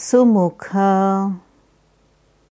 Sumukha